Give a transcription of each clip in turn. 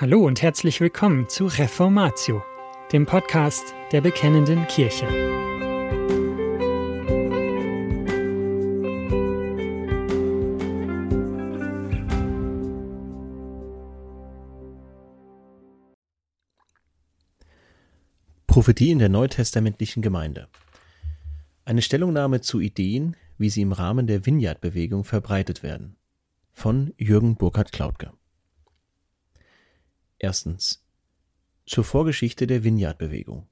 Hallo und herzlich willkommen zu Reformatio, dem Podcast der Bekennenden Kirche. Prophetie in der neutestamentlichen Gemeinde. Eine Stellungnahme zu Ideen, wie sie im Rahmen der Vineyard-Bewegung verbreitet werden. Von Jürgen Burkhard-Klautke. Erstens. Zur Vorgeschichte der Vineyard-Bewegung.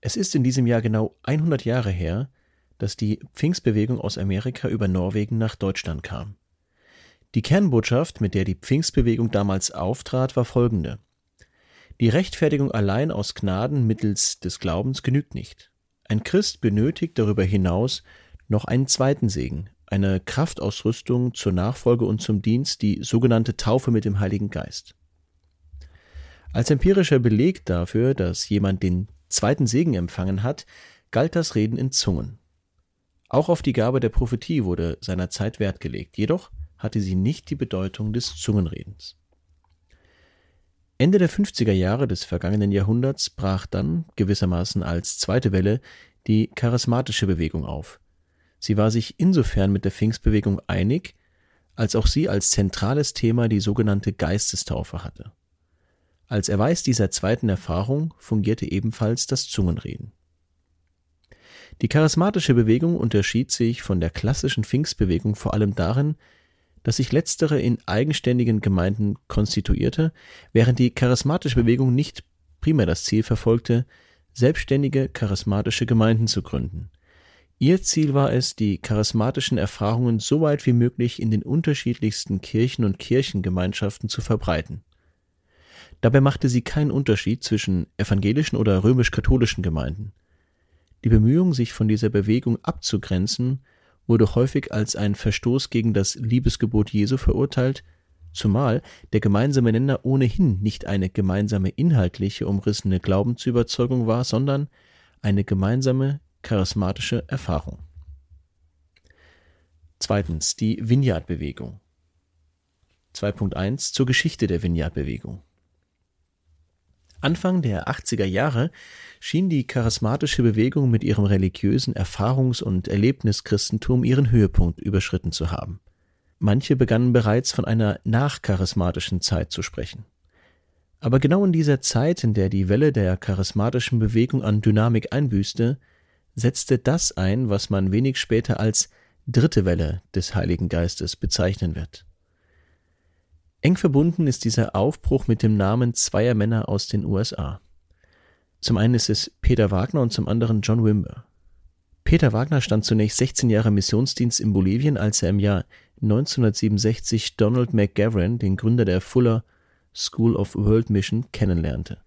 Es ist in diesem Jahr genau 100 Jahre her, dass die Pfingstbewegung aus Amerika über Norwegen nach Deutschland kam. Die Kernbotschaft, mit der die Pfingstbewegung damals auftrat, war folgende. Die Rechtfertigung allein aus Gnaden mittels des Glaubens genügt nicht. Ein Christ benötigt darüber hinaus noch einen zweiten Segen, eine Kraftausrüstung zur Nachfolge und zum Dienst, die sogenannte Taufe mit dem Heiligen Geist. Als empirischer Beleg dafür, dass jemand den zweiten Segen empfangen hat, galt das Reden in Zungen. Auch auf die Gabe der Prophetie wurde seinerzeit Wert gelegt, jedoch hatte sie nicht die Bedeutung des Zungenredens. Ende der 50er Jahre des vergangenen Jahrhunderts brach dann, gewissermaßen als zweite Welle, die charismatische Bewegung auf. Sie war sich insofern mit der Pfingstbewegung einig, als auch sie als zentrales Thema die sogenannte Geistestaufe hatte. Als Erweis dieser zweiten Erfahrung fungierte ebenfalls das Zungenreden. Die charismatische Bewegung unterschied sich von der klassischen Pfingstbewegung vor allem darin, dass sich letztere in eigenständigen Gemeinden konstituierte, während die charismatische Bewegung nicht primär das Ziel verfolgte, selbstständige charismatische Gemeinden zu gründen. Ihr Ziel war es, die charismatischen Erfahrungen so weit wie möglich in den unterschiedlichsten Kirchen und Kirchengemeinschaften zu verbreiten. Dabei machte sie keinen Unterschied zwischen evangelischen oder römisch-katholischen Gemeinden. Die Bemühung, sich von dieser Bewegung abzugrenzen, wurde häufig als ein Verstoß gegen das Liebesgebot Jesu verurteilt, zumal der gemeinsame Nenner ohnehin nicht eine gemeinsame inhaltliche umrissene Glaubensüberzeugung war, sondern eine gemeinsame charismatische Erfahrung. Zweitens die Vineyard-Bewegung. 2.1 zur Geschichte der Vineyard-Bewegung. Anfang der 80er Jahre schien die charismatische Bewegung mit ihrem religiösen Erfahrungs- und Erlebnischristentum ihren Höhepunkt überschritten zu haben. Manche begannen bereits von einer nachcharismatischen Zeit zu sprechen. Aber genau in dieser Zeit, in der die Welle der charismatischen Bewegung an Dynamik einbüßte, setzte das ein, was man wenig später als dritte Welle des Heiligen Geistes bezeichnen wird. Eng verbunden ist dieser Aufbruch mit dem Namen zweier Männer aus den USA. Zum einen ist es Peter Wagner und zum anderen John Wimber. Peter Wagner stand zunächst 16 Jahre Missionsdienst in Bolivien, als er im Jahr 1967 Donald McGavran, den Gründer der Fuller School of World Mission, kennenlernte.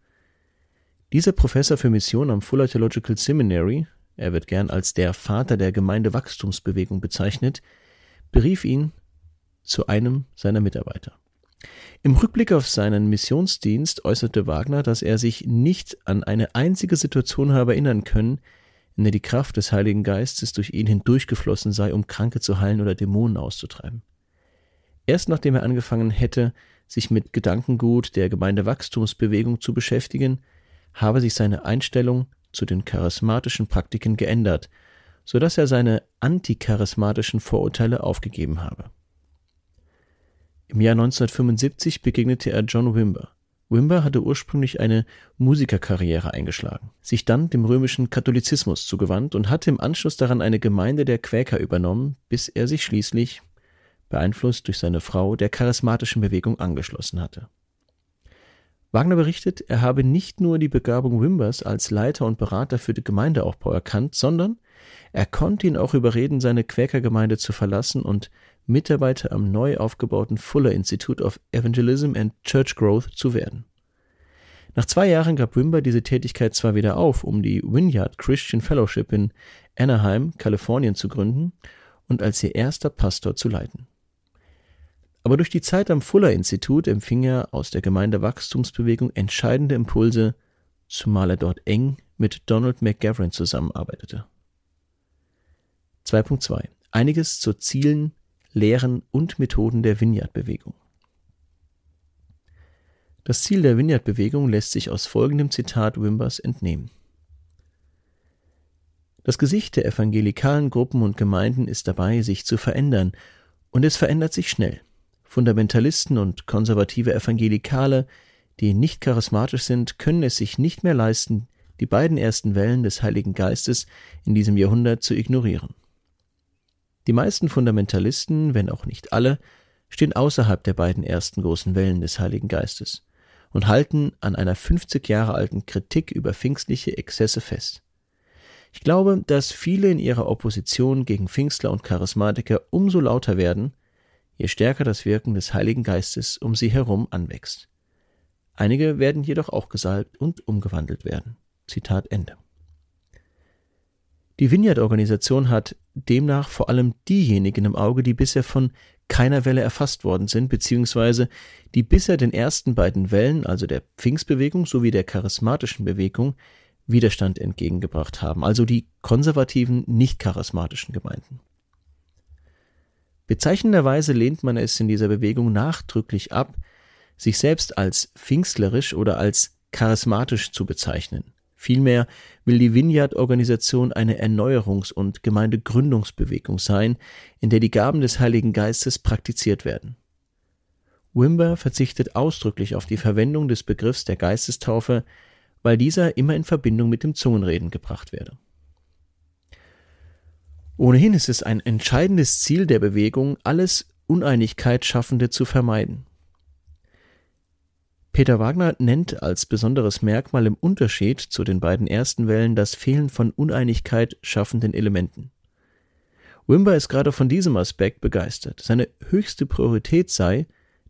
Dieser Professor für Mission am Fuller Theological Seminary, er wird gern als der Vater der Gemeindewachstumsbewegung bezeichnet, berief ihn zu einem seiner Mitarbeiter. Im Rückblick auf seinen Missionsdienst äußerte Wagner, dass er sich nicht an eine einzige Situation habe erinnern können, in der die Kraft des Heiligen Geistes durch ihn hindurchgeflossen sei, um Kranke zu heilen oder Dämonen auszutreiben. Erst nachdem er angefangen hätte, sich mit Gedankengut der Gemeindewachstumsbewegung zu beschäftigen, habe sich seine Einstellung zu den charismatischen Praktiken geändert, so dass er seine anticharismatischen Vorurteile aufgegeben habe. Im Jahr 1975 begegnete er John Wimber. Wimber hatte ursprünglich eine Musikerkarriere eingeschlagen, sich dann dem römischen Katholizismus zugewandt und hatte im Anschluss daran eine Gemeinde der Quäker übernommen, bis er sich schließlich, beeinflusst durch seine Frau, der charismatischen Bewegung angeschlossen hatte. Wagner berichtet, er habe nicht nur die Begabung Wimbers als Leiter und Berater für den Gemeindeaufbau erkannt, sondern er konnte ihn auch überreden, seine Quäkergemeinde zu verlassen und Mitarbeiter am neu aufgebauten Fuller Institute of Evangelism and Church Growth zu werden. Nach zwei Jahren gab Wimber diese Tätigkeit zwar wieder auf, um die Vineyard Christian Fellowship in Anaheim, Kalifornien zu gründen und als ihr erster Pastor zu leiten. Aber durch die Zeit am Fuller Institut empfing er aus der Gemeindewachstumsbewegung entscheidende Impulse, zumal er dort eng mit Donald McGavran zusammenarbeitete. 2.2 Einiges zu Zielen Lehren und Methoden der Vineyard-Bewegung. Das Ziel der Vineyard-Bewegung lässt sich aus folgendem Zitat Wimbers entnehmen. Das Gesicht der evangelikalen Gruppen und Gemeinden ist dabei, sich zu verändern, und es verändert sich schnell. Fundamentalisten und konservative Evangelikale, die nicht charismatisch sind, können es sich nicht mehr leisten, die beiden ersten Wellen des Heiligen Geistes in diesem Jahrhundert zu ignorieren. Die meisten Fundamentalisten, wenn auch nicht alle, stehen außerhalb der beiden ersten großen Wellen des Heiligen Geistes und halten an einer 50 Jahre alten Kritik über pfingstliche Exzesse fest. Ich glaube, dass viele in ihrer Opposition gegen Pfingstler und Charismatiker umso lauter werden, je stärker das Wirken des Heiligen Geistes um sie herum anwächst. Einige werden jedoch auch gesalbt und umgewandelt werden. Zitat Ende. Die Vineyard-Organisation hat demnach vor allem diejenigen im Auge, die bisher von keiner Welle erfasst worden sind, beziehungsweise die bisher den ersten beiden Wellen, also der Pfingstbewegung sowie der charismatischen Bewegung, Widerstand entgegengebracht haben, also die konservativen, nicht charismatischen Gemeinden. Bezeichnenderweise lehnt man es in dieser Bewegung nachdrücklich ab, sich selbst als pfingstlerisch oder als charismatisch zu bezeichnen. Vielmehr will die Vineyard-Organisation eine Erneuerungs- und Gemeindegründungsbewegung sein, in der die Gaben des Heiligen Geistes praktiziert werden. Wimber verzichtet ausdrücklich auf die Verwendung des Begriffs der Geistestaufe, weil dieser immer in Verbindung mit dem Zungenreden gebracht werde. Ohnehin ist es ein entscheidendes Ziel der Bewegung, alles Uneinigkeit Schaffende zu vermeiden. Peter Wagner nennt als besonderes Merkmal im Unterschied zu den beiden ersten Wellen das Fehlen von Uneinigkeit schaffenden Elementen. Wimber ist gerade von diesem Aspekt begeistert. Seine höchste Priorität sei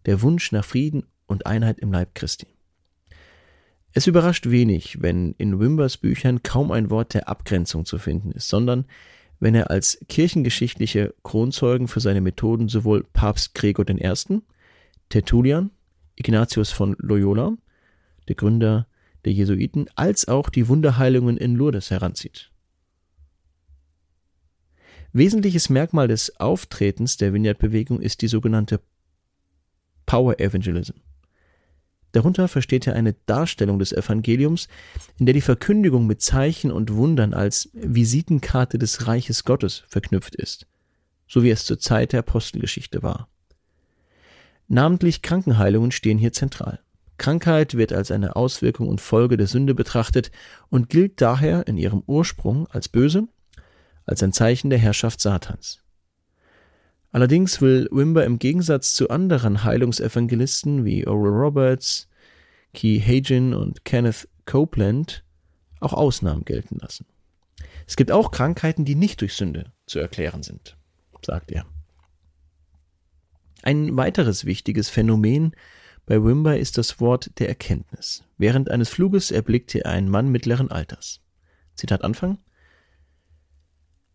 der Wunsch nach Frieden und Einheit im Leib Christi. Es überrascht wenig, wenn in Wimbers Büchern kaum ein Wort der Abgrenzung zu finden ist, sondern wenn er als kirchengeschichtliche Kronzeugen für seine Methoden sowohl Papst Gregor I., Tertullian, Ignatius von Loyola, der Gründer der Jesuiten, als auch die Wunderheilungen in Lourdes heranzieht. Wesentliches Merkmal des Auftretens der Vineyard-Bewegung ist die sogenannte Power Evangelism. Darunter versteht er eine Darstellung des Evangeliums, in der die Verkündigung mit Zeichen und Wundern als Visitenkarte des Reiches Gottes verknüpft ist, so wie es zur Zeit der Apostelgeschichte war. Namentlich Krankenheilungen stehen hier zentral. Krankheit wird als eine Auswirkung und Folge der Sünde betrachtet und gilt daher in ihrem Ursprung als böse, als ein Zeichen der Herrschaft Satans. Allerdings will Wimber im Gegensatz zu anderen Heilungsevangelisten wie Oral Roberts, Key Hagin und Kenneth Copeland auch Ausnahmen gelten lassen. Es gibt auch Krankheiten, die nicht durch Sünde zu erklären sind, sagt er. Ein weiteres wichtiges Phänomen bei Wimber ist das Wort der Erkenntnis. Während eines Fluges erblickte er einen Mann mittleren Alters. Zitat Anfang.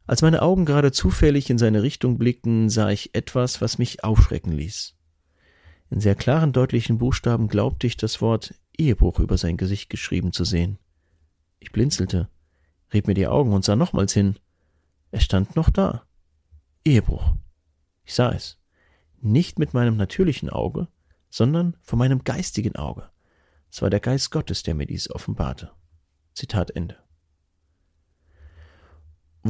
Als meine Augen gerade zufällig in seine Richtung blickten, sah ich etwas, was mich aufschrecken ließ. In sehr klaren, deutlichen Buchstaben glaubte ich das Wort Ehebruch über sein Gesicht geschrieben zu sehen. Ich blinzelte, rieb mir die Augen und sah nochmals hin. Es stand noch da. Ehebruch. Ich sah es. Nicht mit meinem natürlichen Auge, sondern von meinem geistigen Auge. Es war der Geist Gottes, der mir dies offenbarte. Zitat Ende.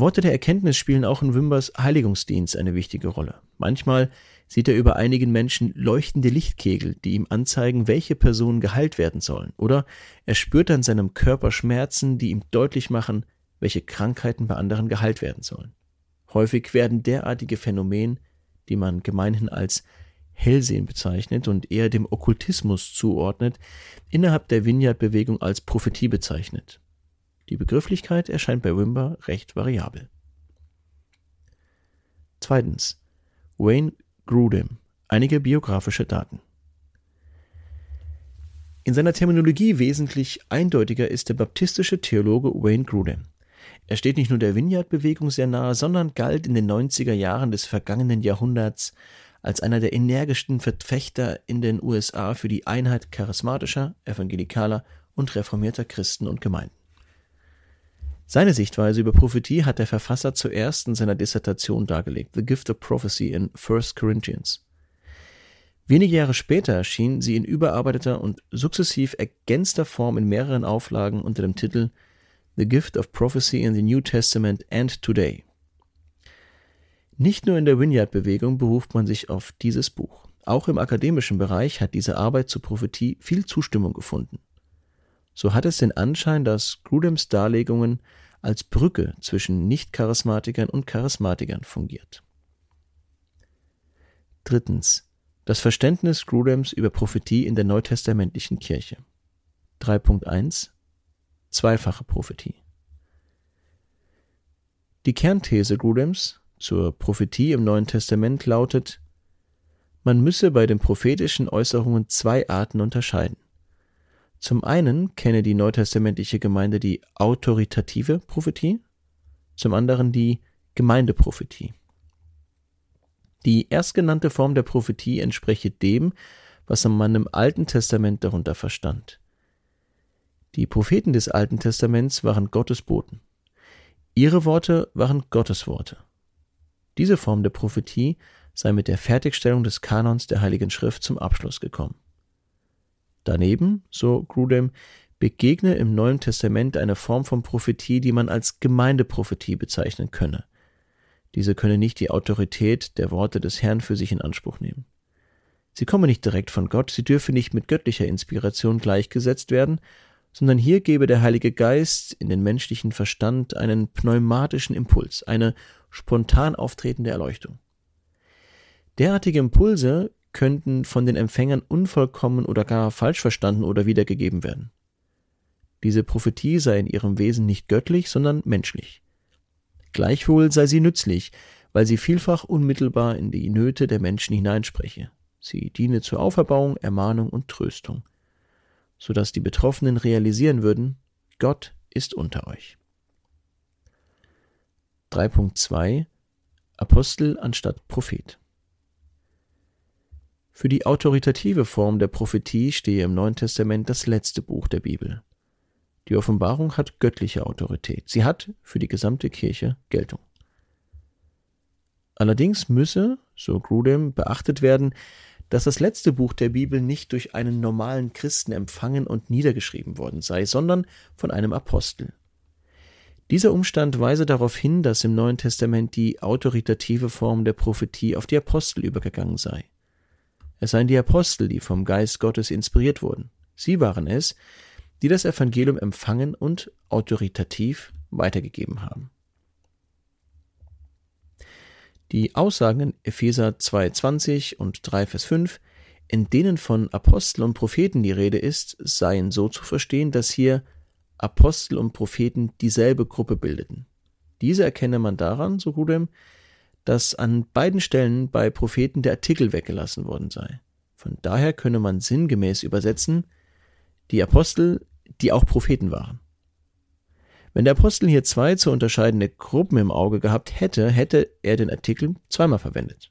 Worte der Erkenntnis spielen auch in Wimbers Heiligungsdienst eine wichtige Rolle. Manchmal sieht er über einigen Menschen leuchtende Lichtkegel, die ihm anzeigen, welche Personen geheilt werden sollen. Oder er spürt an seinem Körper Schmerzen, die ihm deutlich machen, welche Krankheiten bei anderen geheilt werden sollen. Häufig werden derartige Phänomene, die man gemeinhin als Hellsehen bezeichnet und eher dem Okkultismus zuordnet, innerhalb der Vineyard-Bewegung als Prophetie bezeichnet. Die Begrifflichkeit erscheint bei Wimber recht variabel. Zweitens. Wayne Grudem. Einige biografische Daten. In seiner Terminologie wesentlich eindeutiger ist der baptistische Theologe Wayne Grudem. Er steht nicht nur der Vineyard-Bewegung sehr nahe, sondern galt in den 90er Jahren des vergangenen Jahrhunderts als einer der energischsten Verfechter in den USA für die Einheit charismatischer, evangelikaler und reformierter Christen und Gemeinden. Seine Sichtweise über Prophetie hat der Verfasser zuerst in seiner Dissertation dargelegt, The Gift of Prophecy in 1 Corinthians. Wenige Jahre später erschien sie in überarbeiteter und sukzessiv ergänzter Form in mehreren Auflagen unter dem Titel The Gift of Prophecy in the New Testament and Today. Nicht nur in der Vineyard-Bewegung beruft man sich auf dieses Buch. Auch im akademischen Bereich hat diese Arbeit zur Prophetie viel Zustimmung gefunden. So hat es den Anschein, dass Grudams Darlegungen als Brücke zwischen Nicht-Charismatikern und Charismatikern fungiert. Drittens. Das Verständnis Grudams über Prophetie in der neutestamentlichen Kirche. 3.1 Zweifache Prophetie Die Kernthese Grudams zur Prophetie im Neuen Testament lautet, man müsse bei den prophetischen Äußerungen zwei Arten unterscheiden. Zum einen kenne die neutestamentliche Gemeinde die autoritative Prophetie, zum anderen die Gemeindeprophetie. Die erstgenannte Form der Prophetie entspreche dem, was man im Alten Testament darunter verstand. Die Propheten des Alten Testaments waren Gottes Boten. Ihre Worte waren Gottes Worte. Diese Form der Prophetie sei mit der Fertigstellung des Kanons der Heiligen Schrift zum Abschluss gekommen. Daneben, so Grudem, begegne im Neuen Testament eine Form von Prophetie, die man als Gemeindeprophetie bezeichnen könne. Diese könne nicht die Autorität der Worte des Herrn für sich in Anspruch nehmen. Sie komme nicht direkt von Gott, sie dürfe nicht mit göttlicher Inspiration gleichgesetzt werden, sondern hier gebe der Heilige Geist in den menschlichen Verstand einen pneumatischen Impuls, eine spontan auftretende Erleuchtung. Derartige Impulse könnten von den Empfängern unvollkommen oder gar falsch verstanden oder wiedergegeben werden. Diese Prophetie sei in ihrem Wesen nicht göttlich, sondern menschlich. Gleichwohl sei sie nützlich, weil sie vielfach unmittelbar in die Nöte der Menschen hineinspreche. Sie diene zur Auferbauung, Ermahnung und Tröstung, so dass die Betroffenen realisieren würden, Gott ist unter euch. 3.2 Apostel anstatt Prophet Für die autoritative Form der Prophetie stehe im Neuen Testament das letzte Buch der Bibel. Die Offenbarung hat göttliche Autorität. Sie hat für die gesamte Kirche Geltung. Allerdings müsse, so Grudem, beachtet werden, dass das letzte Buch der Bibel nicht durch einen normalen Christen empfangen und niedergeschrieben worden sei, sondern von einem Apostel. Dieser Umstand weise darauf hin, dass im Neuen Testament die autoritative Form der Prophetie auf die Apostel übergegangen sei. Es seien die Apostel, die vom Geist Gottes inspiriert wurden. Sie waren es, die das Evangelium empfangen und autoritativ weitergegeben haben. Die Aussagen in Epheser 2,20 und 3, Vers 5, in denen von Aposteln und Propheten die Rede ist, seien so zu verstehen, dass hier Apostel und Propheten dieselbe Gruppe bildeten. Diese erkenne man daran, so Rudem, dass an beiden Stellen bei Propheten der Artikel weggelassen worden sei. Von daher könne man sinngemäß übersetzen, die Apostel, die auch Propheten waren. Wenn der Apostel hier zwei zu unterscheidende Gruppen im Auge gehabt hätte, hätte er den Artikel zweimal verwendet.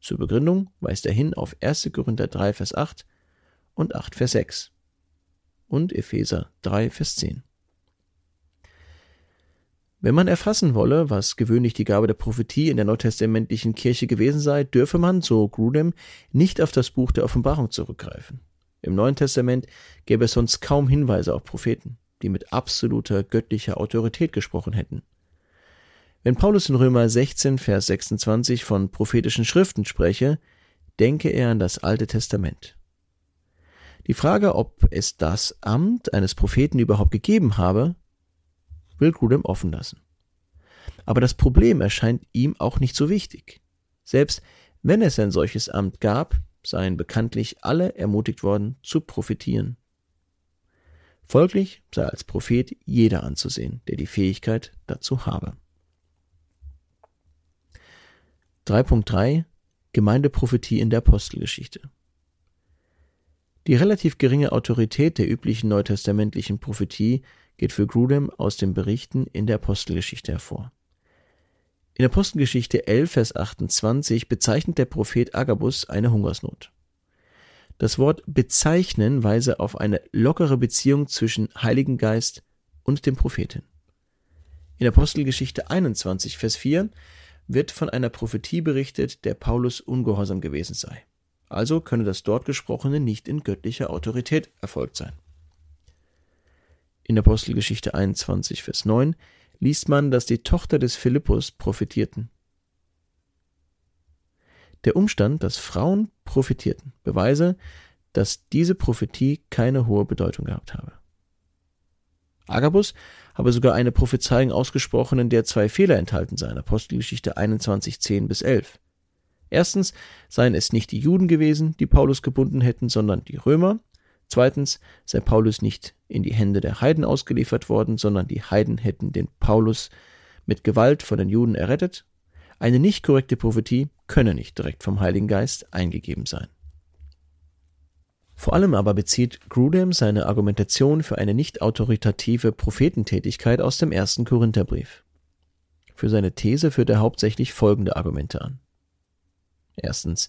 Zur Begründung weist er hin auf 1. Korinther 3, Vers 8 und 8, Vers 6 und Epheser 3, Vers 10. Wenn man erfassen wolle, was gewöhnlich die Gabe der Prophetie in der neutestamentlichen Kirche gewesen sei, dürfe man, so Grudem, nicht auf das Buch der Offenbarung zurückgreifen. Im Neuen Testament gäbe es sonst kaum Hinweise auf Propheten, die mit absoluter göttlicher Autorität gesprochen hätten. Wenn Paulus in Römer 16, Vers 26 von prophetischen Schriften spreche, denke er an das Alte Testament. Die Frage, ob es das Amt eines Propheten überhaupt gegeben habe, will Grudem offen lassen. Aber das Problem erscheint ihm auch nicht so wichtig. Selbst wenn es ein solches Amt gab, seien bekanntlich alle ermutigt worden zu profitieren. Folglich sei als Prophet jeder anzusehen, der die Fähigkeit dazu habe. 3.3 Gemeindeprophetie in der Apostelgeschichte die relativ geringe Autorität der üblichen neutestamentlichen Prophetie geht für Grudem aus den Berichten in der Apostelgeschichte hervor. In Apostelgeschichte 11, Vers 28 bezeichnet der Prophet Agabus eine Hungersnot. Das Wort bezeichnen weise auf eine lockere Beziehung zwischen Heiligen Geist und dem Propheten. In Apostelgeschichte 21, Vers 4 wird von einer Prophetie berichtet, der Paulus ungehorsam gewesen sei. Also könne das dort Gesprochene nicht in göttlicher Autorität erfolgt sein. In Apostelgeschichte 21, Vers 9 liest man, dass die Tochter des Philippus profitierten. Der Umstand, dass Frauen profitierten, beweise, dass diese Prophetie keine hohe Bedeutung gehabt habe. Agabus habe sogar eine Prophezeiung ausgesprochen, in der zwei Fehler enthalten seien. Apostelgeschichte 21, 10 bis 11. Erstens seien es nicht die Juden gewesen, die Paulus gebunden hätten, sondern die Römer. Zweitens sei Paulus nicht in die Hände der Heiden ausgeliefert worden, sondern die Heiden hätten den Paulus mit Gewalt von den Juden errettet. Eine nicht korrekte Prophetie könne nicht direkt vom Heiligen Geist eingegeben sein. Vor allem aber bezieht Grudem seine Argumentation für eine nicht autoritative Prophetentätigkeit aus dem ersten Korintherbrief. Für seine These führt er hauptsächlich folgende Argumente an. Erstens.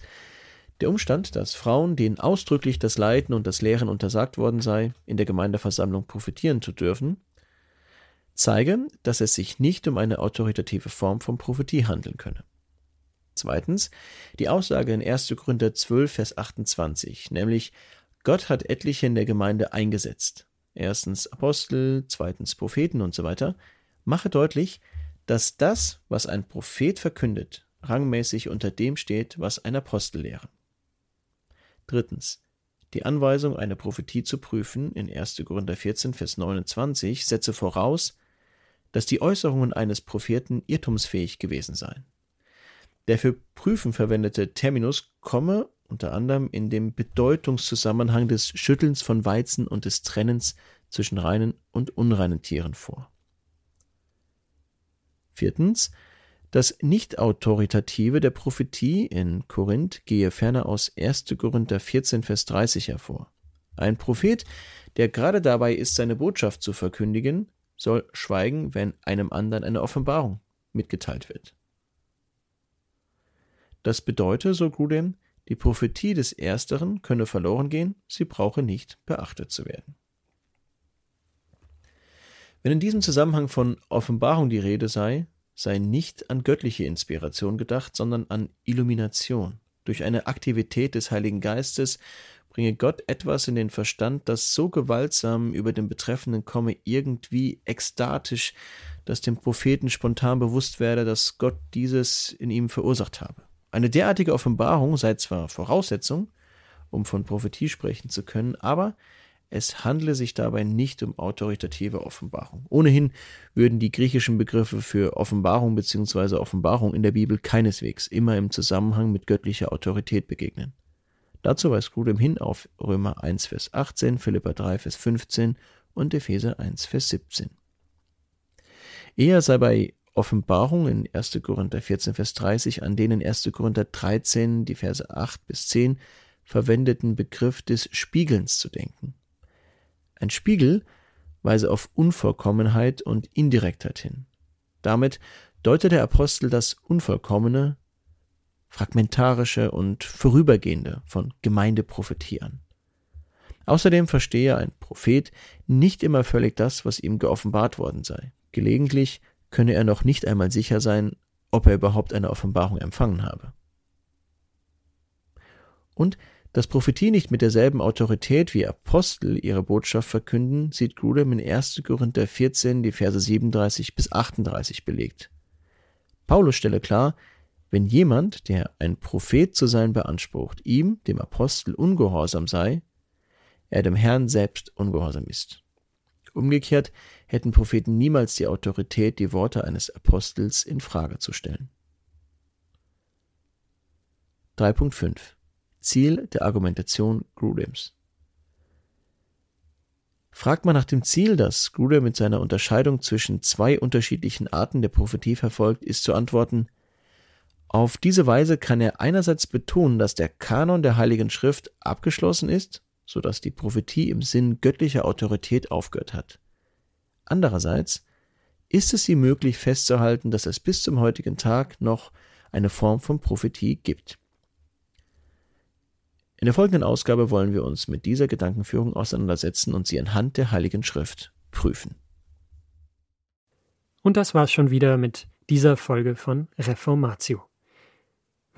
Der Umstand, dass Frauen, denen ausdrücklich das Leiten und das Lehren untersagt worden sei, in der Gemeindeversammlung profitieren zu dürfen, zeige, dass es sich nicht um eine autoritative Form von Prophetie handeln könne. Zweitens, die Aussage in 1. Korinther 12, Vers 28, nämlich Gott hat etliche in der Gemeinde eingesetzt. Erstens Apostel, zweitens Propheten und so weiter, mache deutlich, dass das, was ein Prophet verkündet, rangmäßig unter dem steht, was ein Apostel lehre. Drittens. Die Anweisung, eine Prophetie zu prüfen, in 1. Korinther 14, Vers 29, setze voraus, dass die Äußerungen eines Propheten irrtumsfähig gewesen seien. Der für Prüfen verwendete Terminus komme unter anderem in dem Bedeutungszusammenhang des Schüttelns von Weizen und des Trennens zwischen reinen und unreinen Tieren vor. Viertens. Das Nicht-Autoritative der Prophetie in Korinth gehe ferner aus 1. Korinther 14, Vers 30 hervor. Ein Prophet, der gerade dabei ist, seine Botschaft zu verkündigen, soll schweigen, wenn einem anderen eine Offenbarung mitgeteilt wird. Das bedeutet, so Grudem, die Prophetie des Ersteren könne verloren gehen, sie brauche nicht beachtet zu werden. Wenn in diesem Zusammenhang von Offenbarung die Rede sei, sei nicht an göttliche Inspiration gedacht, sondern an Illumination. Durch eine Aktivität des Heiligen Geistes bringe Gott etwas in den Verstand, das so gewaltsam über den Betreffenden komme, irgendwie ekstatisch, dass dem Propheten spontan bewusst werde, dass Gott dieses in ihm verursacht habe. Eine derartige Offenbarung sei zwar Voraussetzung, um von Prophetie sprechen zu können, aber es handle sich dabei nicht um autoritative Offenbarung. Ohnehin würden die griechischen Begriffe für Offenbarung bzw. Offenbarung in der Bibel keineswegs immer im Zusammenhang mit göttlicher Autorität begegnen. Dazu weist Grudem hin auf Römer 1, Vers 18, Philippa 3, Vers 15 und Epheser 1, Vers 17. Eher sei bei Offenbarung in 1. Korinther 14, Vers 30 an den in 1. Korinther 13, die Verse 8 bis 10 verwendeten Begriff des Spiegelns zu denken. Ein Spiegel weise auf Unvollkommenheit und Indirektheit hin. Damit deutet der Apostel das Unvollkommene, Fragmentarische und Vorübergehende von Gemeindeprophetie an. Außerdem verstehe ein Prophet nicht immer völlig das, was ihm geoffenbart worden sei. Gelegentlich könne er noch nicht einmal sicher sein, ob er überhaupt eine Offenbarung empfangen habe. Und dass Prophetie nicht mit derselben Autorität wie Apostel ihre Botschaft verkünden, sieht Grudem in 1. Korinther 14, die Verse 37 bis 38 belegt. Paulus stelle klar, wenn jemand, der ein Prophet zu sein beansprucht, ihm, dem Apostel, ungehorsam sei, er dem Herrn selbst ungehorsam ist. Umgekehrt hätten Propheten niemals die Autorität, die Worte eines Apostels in Frage zu stellen. 3.5 Ziel der Argumentation Grudems. Fragt man nach dem Ziel, das Grudem mit seiner Unterscheidung zwischen zwei unterschiedlichen Arten der Prophetie verfolgt, ist zu antworten, auf diese Weise kann er einerseits betonen, dass der Kanon der Heiligen Schrift abgeschlossen ist, so dass die Prophetie im Sinn göttlicher Autorität aufgehört hat. Andererseits ist es ihm möglich festzuhalten, dass es bis zum heutigen Tag noch eine Form von Prophetie gibt. In der folgenden Ausgabe wollen wir uns mit dieser Gedankenführung auseinandersetzen und sie anhand der Heiligen Schrift prüfen. Und das war's schon wieder mit dieser Folge von Reformatio.